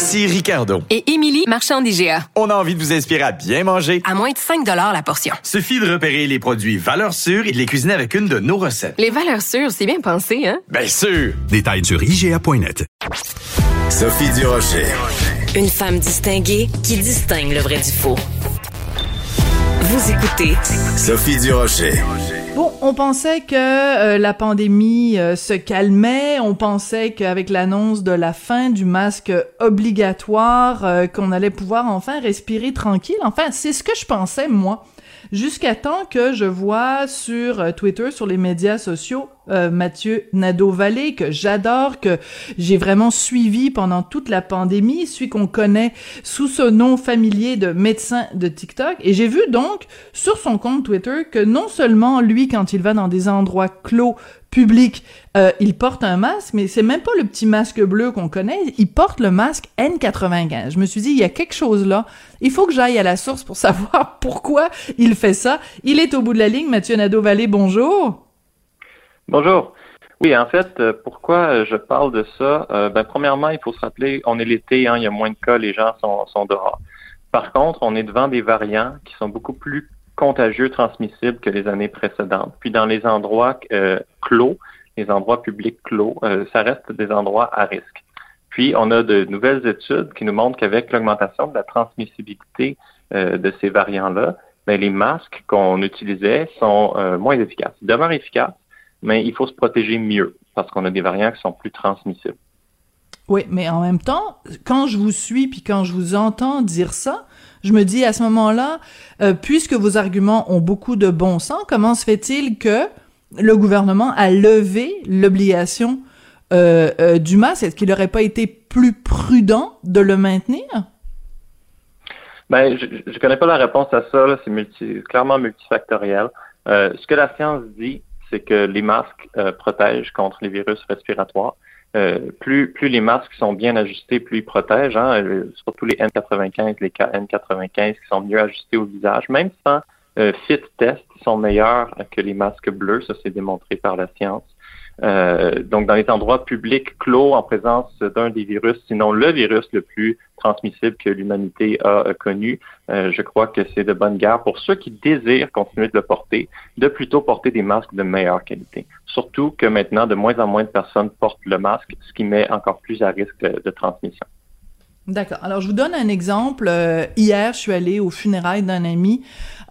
Ici Ricardo. Et Émilie, marchand d'IGA. On a envie de vous inspirer à bien manger. À moins de 5 la portion. Suffit de repérer les produits valeurs sûres et de les cuisiner avec une de nos recettes. Les valeurs sûres, c'est bien pensé, hein? Bien sûr! Détails sur IGA.net. Sophie Durocher. Une femme distinguée qui distingue le vrai du faux. Vous écoutez Sophie Durocher. Bon, on pensait que euh, la pandémie euh, se calmait, on pensait qu'avec l'annonce de la fin du masque obligatoire, euh, qu'on allait pouvoir enfin respirer tranquille. Enfin, c'est ce que je pensais, moi jusqu'à temps que je vois sur Twitter, sur les médias sociaux, euh, Mathieu Nadeau-Vallée, que j'adore, que j'ai vraiment suivi pendant toute la pandémie, celui qu'on connaît sous ce nom familier de médecin de TikTok. Et j'ai vu donc sur son compte Twitter que non seulement lui, quand il va dans des endroits clos, public, euh, il porte un masque, mais c'est même pas le petit masque bleu qu'on connaît, il porte le masque N95. Je me suis dit, il y a quelque chose là, il faut que j'aille à la source pour savoir pourquoi il fait ça. Il est au bout de la ligne, Mathieu Nadeau-Vallée, bonjour. Bonjour. Oui, en fait, euh, pourquoi je parle de ça? Euh, ben, premièrement, il faut se rappeler, on est l'été, hein, il y a moins de cas, les gens sont, sont dehors. Par contre, on est devant des variants qui sont beaucoup plus contagieux, transmissibles que les années précédentes. Puis dans les endroits euh, clos, les endroits publics clos, euh, ça reste des endroits à risque. Puis on a de nouvelles études qui nous montrent qu'avec l'augmentation de la transmissibilité euh, de ces variants-là, ben, les masques qu'on utilisait sont moins efficaces. Ils demeurent efficaces, mais il faut se protéger mieux parce qu'on a des variants qui sont plus transmissibles. Oui, mais en même temps, quand je vous suis puis quand je vous entends dire ça, je me dis à ce moment-là, euh, puisque vos arguments ont beaucoup de bon sens, comment se fait-il que le gouvernement a levé l'obligation euh, euh, du masque? Est-ce qu'il n'aurait pas été plus prudent de le maintenir? Ben, je ne connais pas la réponse à ça. C'est multi, clairement multifactoriel. ce que la science dit, c'est que les masques protègent contre les virus respiratoires. Euh, plus, plus les masques sont bien ajustés, plus ils protègent, hein, euh, surtout les N95, les KN95 qui sont mieux ajustés au visage, même sans euh, fit test, sont meilleurs que les masques bleus, ça c'est démontré par la science. Euh, donc, dans les endroits publics clos en présence d'un des virus, sinon le virus le plus transmissible que l'humanité a connu, euh, je crois que c'est de bonne guerre pour ceux qui désirent continuer de le porter, de plutôt porter des masques de meilleure qualité. Surtout que maintenant, de moins en moins de personnes portent le masque, ce qui met encore plus à risque de transmission. D'accord. Alors, je vous donne un exemple. Euh, hier, je suis allée aux funérailles d'un ami.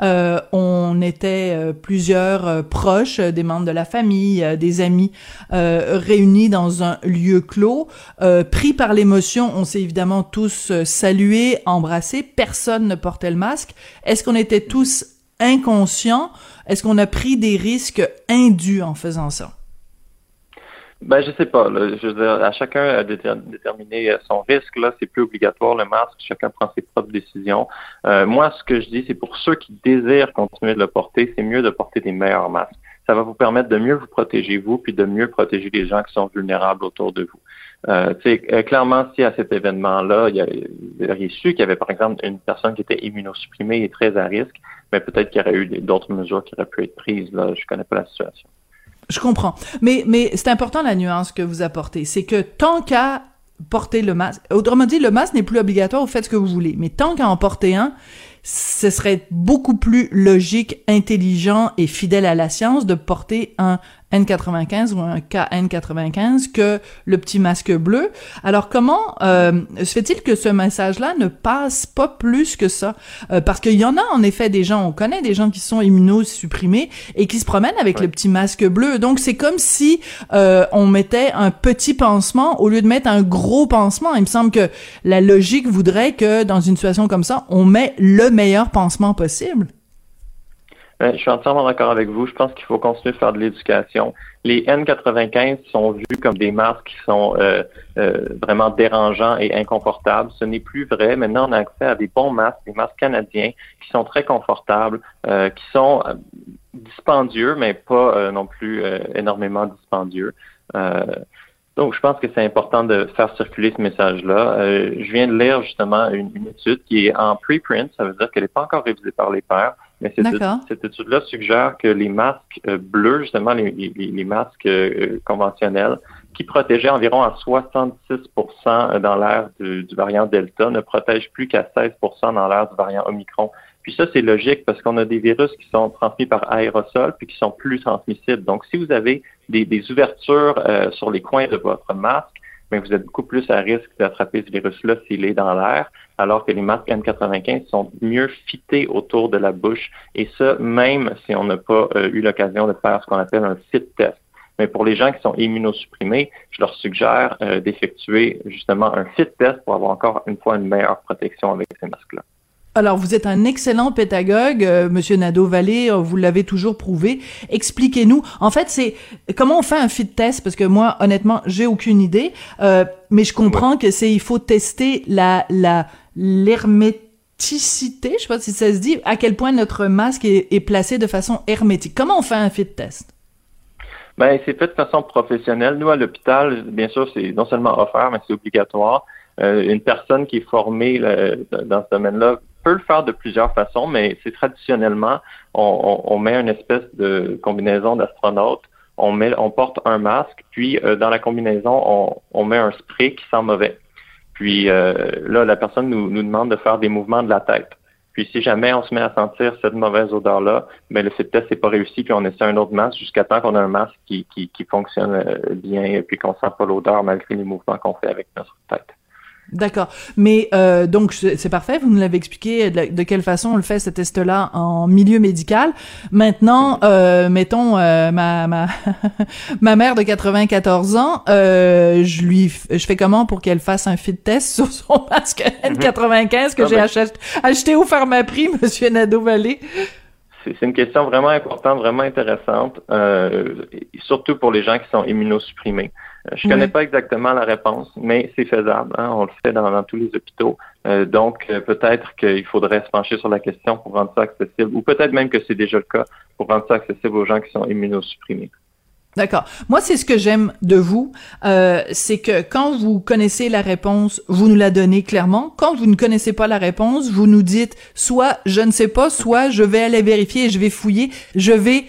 Euh, on était euh, plusieurs proches, des membres de la famille, des amis, réunis dans un lieu clos. pris par l'émotion, on s'est évidemment tous salués, embrassés. Personne ne portait le masque. Est-ce qu'on était tous inconscients? Est-ce qu'on a pris des risques indus en faisant ça? Ben, je sais pas. Là. Je veux dire, à chacun de déterminer son risque. Là, c'est plus obligatoire le masque. Chacun prend ses propres décisions. Euh, moi, ce que je dis, c'est pour ceux qui désirent continuer de le porter, c'est mieux de porter des meilleurs masques. Ça va vous permettre de mieux vous protéger vous, puis de mieux protéger les gens qui sont vulnérables autour de vous. Euh, euh clairement, si à cet événement-là, il y a, il su qu'il y avait, par exemple, une personne qui était immunosupprimée et très à risque, mais peut-être qu'il y aurait eu d'autres mesures qui auraient pu être prises. Là, je connais pas la situation. Je comprends. Mais, mais c'est important la nuance que vous apportez. C'est que tant qu'à porter le masque, autrement dit, le masque n'est plus obligatoire, vous faites ce que vous voulez. Mais tant qu'à en porter un, ce serait beaucoup plus logique, intelligent et fidèle à la science de porter un N95 ou un KN95 que le petit masque bleu. Alors comment euh, se fait-il que ce message-là ne passe pas plus que ça? Euh, Parce qu'il y en a en effet des gens, on connaît des gens qui sont immunosupprimés et qui se promènent avec le petit masque bleu. Donc c'est comme si euh, on mettait un petit pansement au lieu de mettre un gros pansement. Il me semble que la logique voudrait que dans une situation comme ça, on met le meilleur pansement possible. Ben, je suis entièrement d'accord avec vous. Je pense qu'il faut continuer de faire de l'éducation. Les N95 sont vus comme des masques qui sont euh, euh, vraiment dérangeants et inconfortables. Ce n'est plus vrai. Maintenant, on a accès à des bons masques, des masques canadiens qui sont très confortables, euh, qui sont dispendieux, mais pas non plus énormément dispendieux. Donc, je pense que c'est important de faire circuler ce message-là. je viens de lire justement une, une étude qui est en preprint, ça veut dire qu'elle n'est pas encore révisée par les pairs, mais cette, étude-là suggère que les masques euh, bleus, justement les, les, masques euh, conventionnels, qui protégeaient environ à 66% dans l'air du, variant Delta, ne protègent plus qu'à 16% dans l'air du variant Omicron. Puis ça, c'est logique parce qu'on a des virus qui sont transmis par aérosol puis qui sont plus transmissibles. Donc, si vous avez des, ouvertures euh, sur les coins de votre masque, mais vous êtes beaucoup plus à risque d'attraper ce virus-là s'il est dans l'air, alors que les masques N95 sont mieux fités autour de la bouche, et ça, même si on n'a pas euh, eu l'occasion de faire ce qu'on appelle un fit test. Mais pour les gens qui sont immunosupprimés, je leur suggère euh, d'effectuer justement un fit test pour avoir encore une fois une meilleure protection avec ces masques-là. Alors, vous êtes un excellent pédagogue, euh, Monsieur Nadeau-Vallée, euh, vous l'avez toujours prouvé. Expliquez-nous. En fait, c'est comment on fait un fit test? Parce que moi, honnêtement, j'ai aucune idée. Euh, mais je comprends que c'est il faut tester la la l'herméticité. Je sais pas si ça se dit. À quel point notre masque est, est placé de façon hermétique. Comment on fait un fit test? Ben, c'est fait de façon professionnelle. Nous, à l'hôpital, bien sûr, c'est non seulement offert, mais c'est obligatoire. une personne qui est formée dans ce domaine-là peut le faire de plusieurs façons, mais c'est traditionnellement, on, met une espèce de combinaison d'astronaute, on, met, on porte un masque, puis euh, dans la combinaison, on, met un spray qui sent mauvais. Puis euh, là, la personne nous, nous demande de faire des mouvements de la tête. Puis si jamais on se met à sentir cette mauvaise odeur-là, mais ben, le test n'est pas réussi, puis on essaie un autre masque jusqu'à temps qu'on a un masque qui, qui, qui fonctionne euh, bien, et puis qu'on sent pas l'odeur malgré les mouvements qu'on fait avec notre tête. D'accord. Mais euh, donc c'est parfait, vous nous l'avez expliqué de, quelle façon on le fait ce test-là en milieu médical. Maintenant, euh, mettons euh, ma ma ma mère de 94 ans, euh, je lui je fais comment pour qu'elle fasse un fit test sur son masque N95 que ah, j'ai ben. acheté, acheté au Pharmaprix, Monsieur Nadeau Vallée. C'est une question vraiment importante, vraiment intéressante, euh, surtout pour les gens qui sont immunosupprimés. Euh, je ne connais pas exactement la réponse, mais c'est faisable. Hein. On le fait dans, tous les hôpitaux. Euh, donc, peut-être qu'il faudrait se pencher sur la question pour rendre ça accessible, ou peut-être même que c'est déjà le cas pour rendre ça accessible aux gens qui sont immunosupprimés. D'accord. Moi, c'est ce que j'aime de vous, euh, c'est que quand vous connaissez la réponse, vous nous la donnez clairement. Quand vous ne connaissez pas la réponse, vous nous dites soit je ne sais pas, soit je vais aller vérifier je vais fouiller, je vais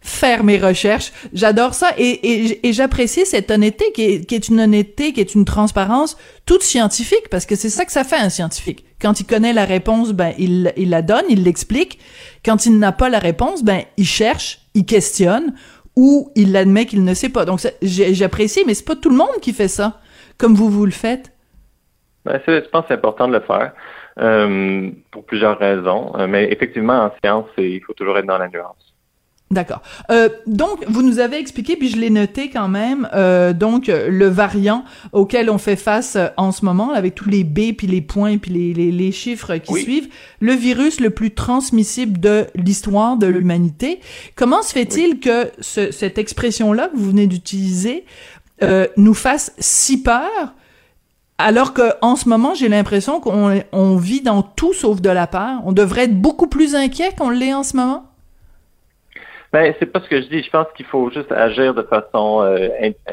faire mes recherches. J'adore ça et, j'apprécie cette honnêteté qui est, qui est une honnêteté, qui est une transparence toute scientifique parce que c'est ça que ça fait un scientifique. Quand il connaît la réponse, ben il, il la donne, il l'explique. Quand il n'a pas la réponse, ben il cherche, il questionne ou il admet qu'il ne sait pas. Donc j'apprécie, mais c'est pas tout le monde qui fait ça, comme vous vous le faites. Ben, je pense que c'est important de le faire euh, pour plusieurs raisons. Euh, mais effectivement, en science, il faut toujours être dans la nuance. D'accord. Euh, donc, vous nous avez expliqué, puis je l'ai noté quand même, euh, donc le variant auquel on fait face euh, en ce moment, avec tous les B, puis les points, puis les, les, les chiffres qui suivent, le virus le plus transmissible de l'histoire de l'humanité. Comment se fait-il que ce, cette expression-là que vous venez d'utiliser euh, nous fasse si peur alors que en ce moment, j'ai l'impression qu'on on vit dans tout sauf de la peur? On devrait être beaucoup plus inquiet qu'on l'est en ce moment? Ben, c'est pas ce que je dis. Je pense qu'il faut juste agir de façon euh,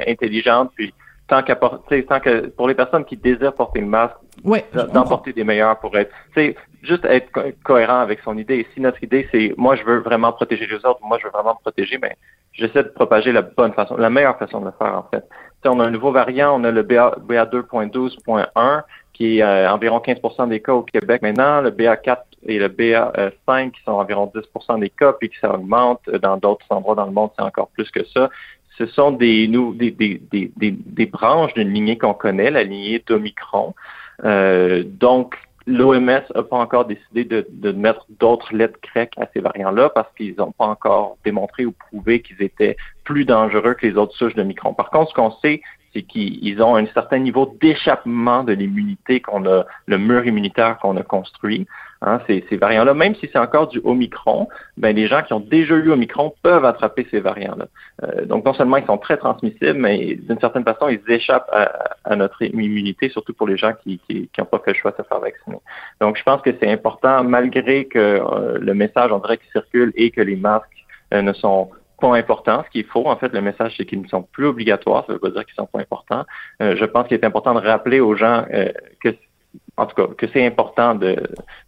intelligente, puis tant qu'à porter, tant que pour les personnes qui désirent porter le masque, ouais, d'en porter des meilleurs pour être, c'est juste être cohérent avec son idée. Si notre idée c'est, moi je veux vraiment protéger les autres, moi je veux vraiment me protéger, mais ben, j'essaie de propager la bonne façon, la meilleure façon de le faire en fait. Si on a un nouveau variant, on a le BA, BA2.12.1 qui est euh, environ 15% des cas au Québec maintenant, le BA4 et le BA5 qui sont environ 10% des cas, puis qui s'augmente dans d'autres endroits dans le monde, c'est encore plus que ça. Ce sont des, nous, des, des, des, des, branches d'une lignée qu'on connaît, la lignée d'Omicron. Euh, donc, l'OMS n'a pas encore décidé de, de mettre d'autres lettres grecques à ces variants-là parce qu'ils n'ont pas encore démontré ou prouvé qu'ils étaient plus dangereux que les autres souches de Micron. Par contre, ce qu'on sait, c'est qu'ils ont un certain niveau d'échappement de l'immunité qu'on a, le mur immunitaire qu'on a construit. Hein, ces, variants-là, même si c'est encore du Omicron, ben les gens qui ont déjà eu Omicron peuvent attraper ces variants-là. Euh, donc non seulement ils sont très transmissibles, mais d'une certaine façon ils échappent à, à, notre immunité, surtout pour les gens qui qui n'ont pas fait le choix de se faire vacciner. Donc je pense que c'est important, malgré que euh, le message en direct circule et que les masques euh, ne sont pas importants. Ce qu'il faut, en fait, le message, c'est qu'ils ne sont plus obligatoires. Ça ne veut pas dire qu'ils sont pas importants. je pense qu'il est important de rappeler aux gens que en tout cas, que c'est important de,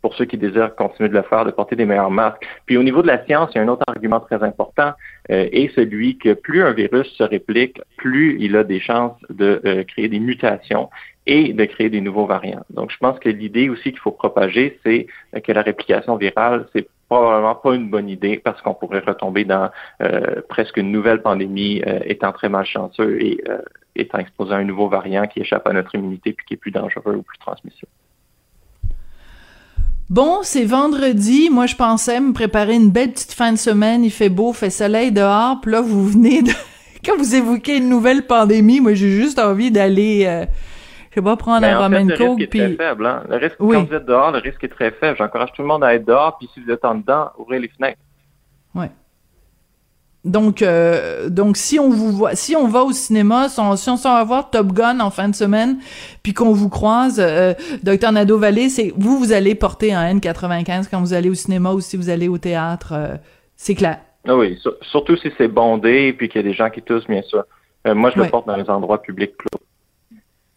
pour ceux qui désirent continuer de le faire, de porter des meilleurs masques. Puis au niveau de la science, il y a un autre argument très important, euh, et celui que plus un virus se réplique, plus il a des chances de euh, créer des mutations et de créer des nouveaux variants. Donc, je pense que l'idée aussi qu'il faut propager, c'est que la réplication virale, c'est probablement pas une bonne idée parce qu'on pourrait retomber dans euh, presque une nouvelle pandémie étant très malchanceux et étant exposé à un nouveau variant qui échappe à notre immunité puis qui est plus dangereux ou plus transmissible. Bon, c'est vendredi. Moi, je pensais me préparer une belle petite fin de semaine. Il fait beau, fait soleil dehors. Puis là, vous venez de... Quand vous évoquez une nouvelle pandémie, moi, j'ai juste envie d'aller... Euh, je sais pas, prendre un ramen Le risque est très faible. Hein? Le risque, quand vous êtes dehors, le risque est très faible. J'encourage tout le monde à être dehors. Puis si vous êtes en dedans, ouvrez les fenêtres. Ouais. Donc, euh, donc si on vous voit, si on va au cinéma, si on, si on s'en va voir Top Gun en fin de semaine, puis qu'on vous croise, euh, docteur Nadeau Vallée, c'est vous, vous allez porter un N95 quand vous allez au cinéma ou si vous allez au théâtre, euh, c'est clair. Ah oui, surtout si c'est bondé et puis qu'il y a des gens qui toussent, bien sûr. moi, je le porte dans les endroits publics clos.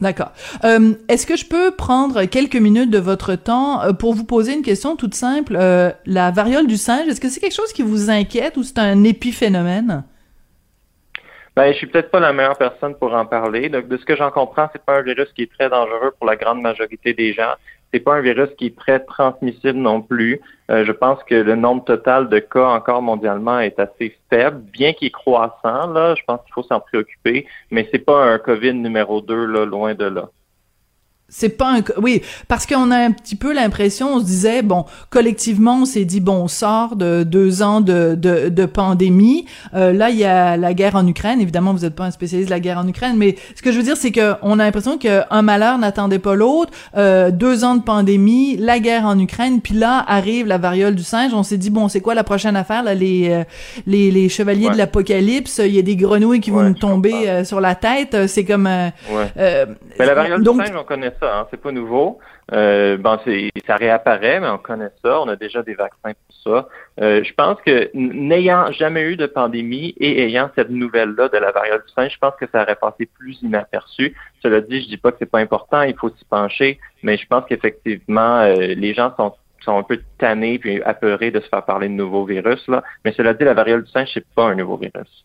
D'accord. Euh, Est-ce que je peux prendre quelques minutes de votre temps euh, pour vous poser une question toute simple? Euh, la variole du singe, est-ce que c'est quelque chose qui vous inquiète ou c'est un épiphénomène? Ben, je suis peut-être pas la meilleure personne pour en parler. De ce que j'en comprends, c'est pas un virus qui est très dangereux pour la grande majorité des gens. C'est pas un virus qui est très transmissible non plus. Euh, je pense que le nombre total de cas encore mondialement est assez faible, bien qu'il croissant. Là, je pense qu'il faut s'en préoccuper, mais c'est pas un COVID numéro 2 là, loin de là. C'est pas un oui parce qu'on a un petit peu l'impression on se disait bon collectivement on s'est dit bon on sort de deux ans de de, de pandémie. Euh, là il y a la guerre en Ukraine. Évidemment vous n'êtes pas un spécialiste de la guerre en Ukraine mais ce que je veux dire c'est que on a l'impression qu'un malheur n'attendait pas l'autre. Euh, deux ans de pandémie la guerre en Ukraine puis là arrive la variole du singe. On s'est dit bon c'est quoi la prochaine affaire là? Les euh, les, les chevaliers de l'apocalypse il y a des grenouilles qui vont nous tomber euh, sur la tête. C'est comme ouais. mais la variole du singe on connaît Hein, c'est pas nouveau. Euh, bon, ça réapparaît, mais on connaît ça. On a déjà des vaccins pour ça. Euh, je pense que n'ayant jamais eu de pandémie et ayant cette nouvelle-là de la variole du singe, je pense que ça aurait passé plus inaperçu. Cela dit, je dis pas que c'est pas important, il faut s'y pencher, mais je pense qu'effectivement, euh, les gens sont sont un peu tannés puis apeurés de se faire parler de nouveaux virus là. Mais cela dit, la variole du singe, c'est pas un nouveau virus.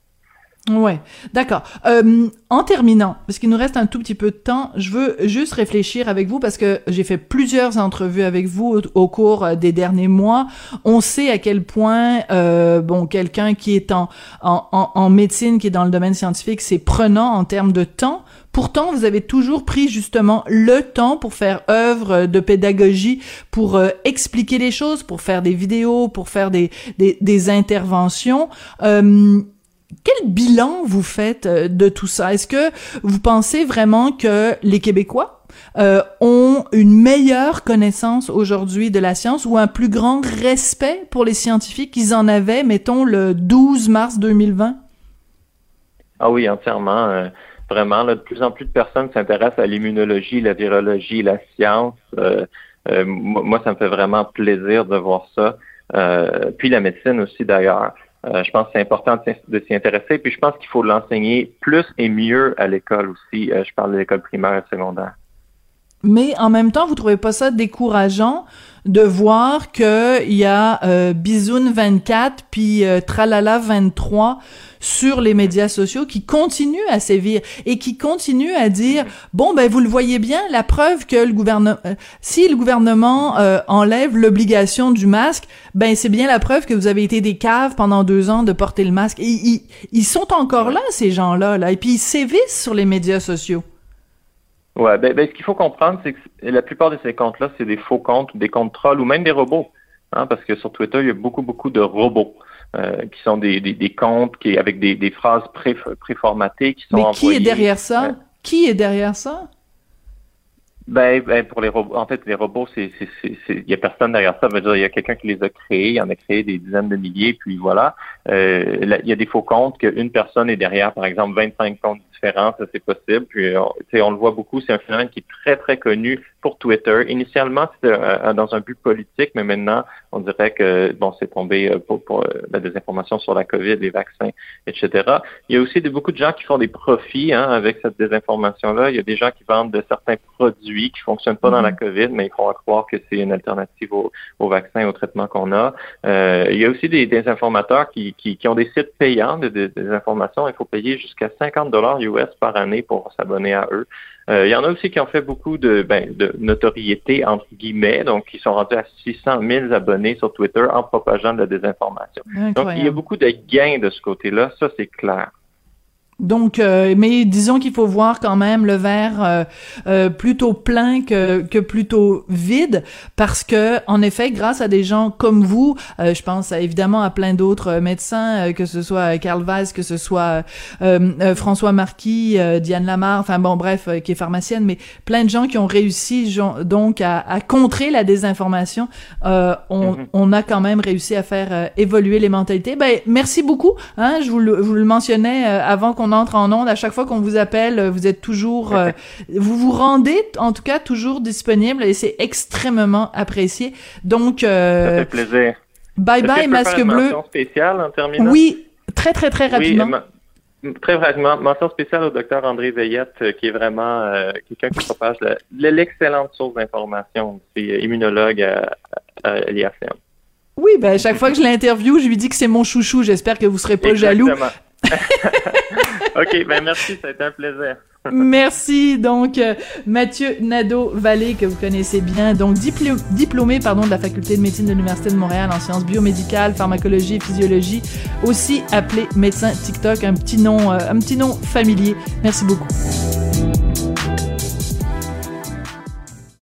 Ouais, d'accord. Euh, en terminant, parce qu'il nous reste un tout petit peu de temps, je veux juste réfléchir avec vous parce que j'ai fait plusieurs entrevues avec vous au, cours euh, des derniers mois. On sait à quel point, euh, bon, quelqu'un qui est en, en, en, médecine, qui est dans le domaine scientifique, c'est prenant en termes de temps. Pourtant, vous avez toujours pris justement le temps pour faire œuvre de pédagogie, pour euh, expliquer les choses, pour faire des vidéos, pour faire des, des, des interventions. Euh, quel bilan vous faites euh, de tout ça? Est-ce que vous pensez vraiment que les Québécois euh, ont une meilleure connaissance aujourd'hui de la science ou un plus grand respect pour les scientifiques qu'ils en avaient, mettons, le 12 mars 2020? Ah oui, entièrement. Euh, vraiment, de plus en plus de personnes s'intéressent à l'immunologie, la virologie, la science. moi, ça me fait vraiment plaisir de voir ça. puis la médecine aussi, d'ailleurs. Euh, je pense que c'est important de s'y intéresser. Puis je pense qu'il faut l'enseigner plus et mieux à l'école aussi. Euh, je parle de l'école primaire et secondaire. Mais en même temps, vous trouvez pas ça décourageant de voir que il y a euh, Bisoun 24 puis euh, Tralala 23 sur les médias sociaux qui continuent à sévir et qui continuent à dire bon ben vous le voyez bien la preuve que le gouvernement euh, si le gouvernement euh, enlève l'obligation du masque ben c'est bien la preuve que vous avez été des caves pendant deux ans de porter le masque. Et ils, ils sont encore là ces gens là là et puis ils sévissent sur les médias sociaux Ouais, ben, ben, ce qu'il faut comprendre, c'est que la plupart de ces comptes-là, c'est des faux comptes, des comptes trolls ou même des robots. Hein, parce que sur Twitter, il y a beaucoup, beaucoup de robots euh, qui sont des, des, des, comptes qui avec des, des phrases pré, préformatées qui sont Mais qui est derrière ça? Qui est derrière ça? Ben, ben, pour les robots, en fait, les robots, c'est, il y a personne derrière ça. Il y a quelqu'un qui les a créés, il en a créé des dizaines de milliers, puis voilà. Euh, il y a des faux comptes qu'une personne est derrière, par exemple, 25 comptes différents, ça c'est possible. Puis, on, on le voit beaucoup, c'est un phénomène qui est très très connu pour Twitter. Initialement, c'était euh, dans un but politique, mais maintenant, on dirait que bon, c'est tombé euh, pour, pour la désinformation sur la COVID, les vaccins, etc. Il y a aussi de, beaucoup de gens qui font des profits hein, avec cette désinformation-là. Il y a des gens qui vendent de certains produits qui fonctionne pas dans la mhm. COVID, mais ils font croire que c'est une alternative au, au, vaccin et au traitement qu'on a. Euh, il y a aussi des, des informateurs qui, qui, qui, ont des sites payants de, des informations. Il faut payer jusqu'à 50 dollars US par année pour s'abonner à eux. Euh, il y en a aussi qui ont fait beaucoup de, ben, de notoriété, entre guillemets, donc qui sont rendus à 600 000 abonnés sur Twitter en propageant de la désinformation. Donc, il y a beaucoup de gains de ce côté-là, ça c'est clair. Donc, euh, mais disons qu'il faut voir quand même le verre euh, euh, plutôt plein que, que plutôt vide, parce que en effet, grâce à des gens comme vous, je pense évidemment à plein d'autres médecins, que ce soit Carl Weiss, que ce soit François Marquis, Diane Lamar, enfin bon, bref, qui est pharmacienne, mais plein de gens qui ont réussi donc à, à contrer la désinformation. on, mm-hmm. on a quand même réussi à faire évoluer les mentalités. Ben, merci beaucoup. Hein, je vous le, je vous le mentionnais avant qu'on entre en onde, à chaque fois qu'on vous appelle, vous êtes toujours, euh, vous vous rendez, en tout cas, toujours disponible et c'est extrêmement apprécié. Donc, euh, ça fait plaisir. Bye bye, masque bleu. Spéciale en terminant? Oui, très très très rapidement. Très rapidement, mention spéciale au docteur André Veillette, euh, qui est vraiment quelqu'un qui propage l'excellente source d'information. C'est immunologue à, à l'IACM. Oui, ben chaque fois que je l'interview, je lui dis que c'est mon chouchou. J'espère que vous serez pas jaloux. OK, ben merci, ça a été un plaisir. merci. Donc, euh, Mathieu Nadeau-Vallée, que vous connaissez bien, donc diplômé pardon, de la Faculté de médecine de l'Université de Montréal en sciences biomédicales, pharmacologie et physiologie, aussi appelé médecin TikTok, un petit nom, euh, un petit nom familier. Merci beaucoup.